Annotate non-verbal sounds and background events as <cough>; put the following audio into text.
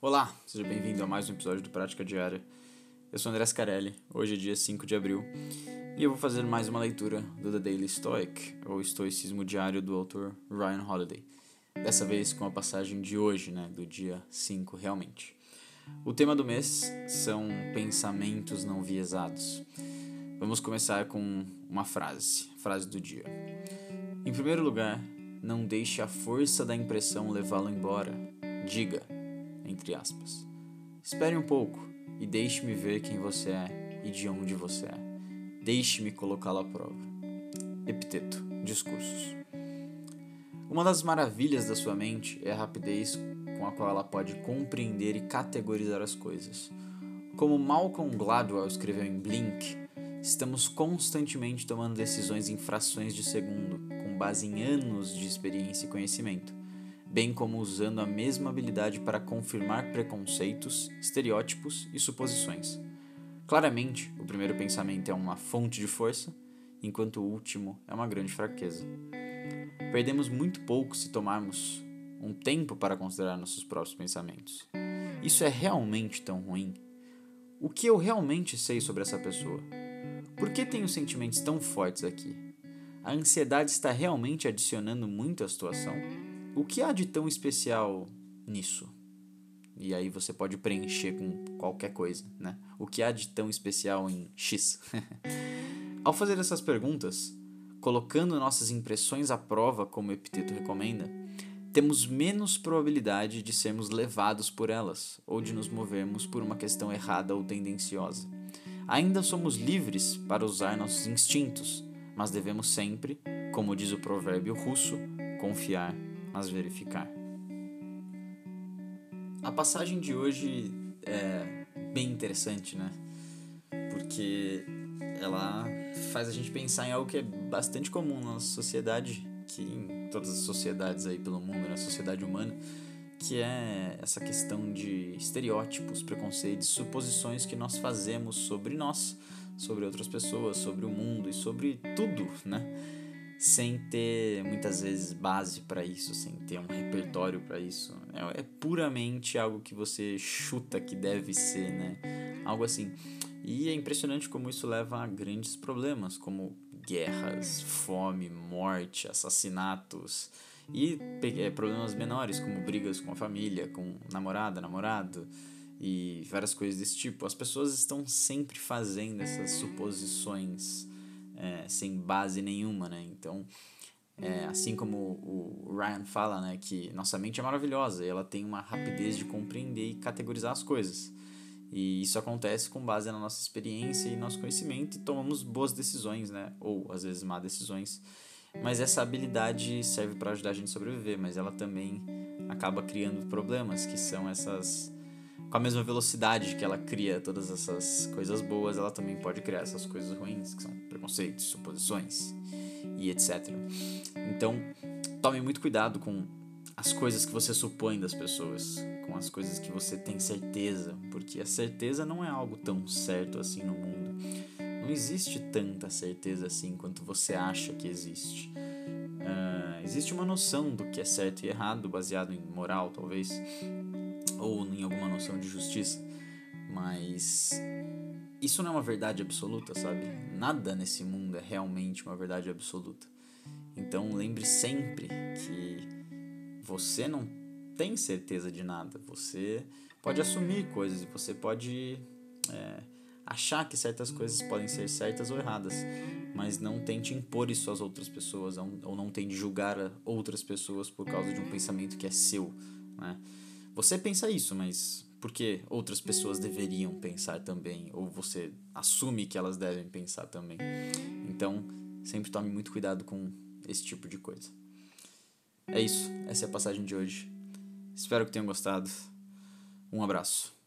Olá, seja bem-vindo a mais um episódio do Prática Diária. Eu sou André Scarelli, hoje é dia 5 de abril e eu vou fazer mais uma leitura do The Daily Stoic, ou Estoicismo Diário do autor Ryan Holiday. Dessa vez com a passagem de hoje, né, do dia 5 realmente. O tema do mês são pensamentos não viesados. Vamos começar com uma frase, frase do dia. Em primeiro lugar, não deixe a força da impressão levá-lo embora. Diga, entre aspas. Espere um pouco e deixe-me ver quem você é e de onde você é. Deixe-me colocá-lo à prova. Epiteto, discursos. Uma das maravilhas da sua mente é a rapidez com a qual ela pode compreender e categorizar as coisas. Como Malcolm Gladwell escreveu em Blink, estamos constantemente tomando decisões em frações de segundo, com base em anos de experiência e conhecimento bem como usando a mesma habilidade para confirmar preconceitos, estereótipos e suposições. Claramente, o primeiro pensamento é uma fonte de força, enquanto o último é uma grande fraqueza. Perdemos muito pouco se tomarmos um tempo para considerar nossos próprios pensamentos. Isso é realmente tão ruim? O que eu realmente sei sobre essa pessoa? Por que tenho sentimentos tão fortes aqui? A ansiedade está realmente adicionando muito à situação? O que há de tão especial nisso? E aí você pode preencher com qualquer coisa, né? O que há de tão especial em X? <laughs> Ao fazer essas perguntas, colocando nossas impressões à prova, como o epiteto recomenda, temos menos probabilidade de sermos levados por elas ou de nos movermos por uma questão errada ou tendenciosa. Ainda somos livres para usar nossos instintos, mas devemos sempre, como diz o provérbio russo, confiar mas verificar. A passagem de hoje é bem interessante, né? Porque ela faz a gente pensar em algo que é bastante comum na nossa sociedade, que em todas as sociedades aí pelo mundo, na sociedade humana, que é essa questão de estereótipos, preconceitos, suposições que nós fazemos sobre nós, sobre outras pessoas, sobre o mundo e sobre tudo, né? Sem ter muitas vezes base para isso, sem ter um repertório para isso. É, é, puramente algo que você chuta que deve ser, né? Algo assim. E é impressionante como isso leva a grandes problemas, como guerras, fome, morte, assassinatos e é, problemas menores, como brigas com a família, com namorada, namorado e várias coisas desse tipo. As pessoas estão sempre fazendo essas suposições é, sem base nenhuma, né? Então, é, assim como o Ryan fala, né, que nossa mente é maravilhosa e ela tem uma rapidez de compreender e categorizar as coisas. E isso acontece com base na nossa experiência e nosso conhecimento e tomamos boas decisões, né? Ou às vezes má decisões. Mas essa habilidade serve para ajudar a gente a sobreviver, mas ela também acaba criando problemas, que são essas com a mesma velocidade que ela cria todas essas coisas boas, ela também pode criar essas coisas ruins, que são preconceitos, suposições e etc. Então, tome muito cuidado com as coisas que você supõe das pessoas, com as coisas que você tem certeza, porque a certeza não é algo tão certo assim no mundo. Não existe tanta certeza assim quanto você acha que existe. Uh, existe uma noção do que é certo e errado, baseado em moral, talvez, ou em alguma noção de justiça, mas isso não é uma verdade absoluta, sabe? Nada nesse mundo é realmente uma verdade absoluta. Então lembre sempre que você não tem certeza de nada. Você pode assumir coisas, você pode é, achar que certas coisas podem ser certas ou erradas, mas não tente impor isso às outras pessoas ou não tente julgar outras pessoas por causa de um pensamento que é seu, né? Você pensa isso, mas por que outras pessoas deveriam pensar também? Ou você assume que elas devem pensar também? Então, sempre tome muito cuidado com esse tipo de coisa. É isso, essa é a passagem de hoje. Espero que tenham gostado. Um abraço.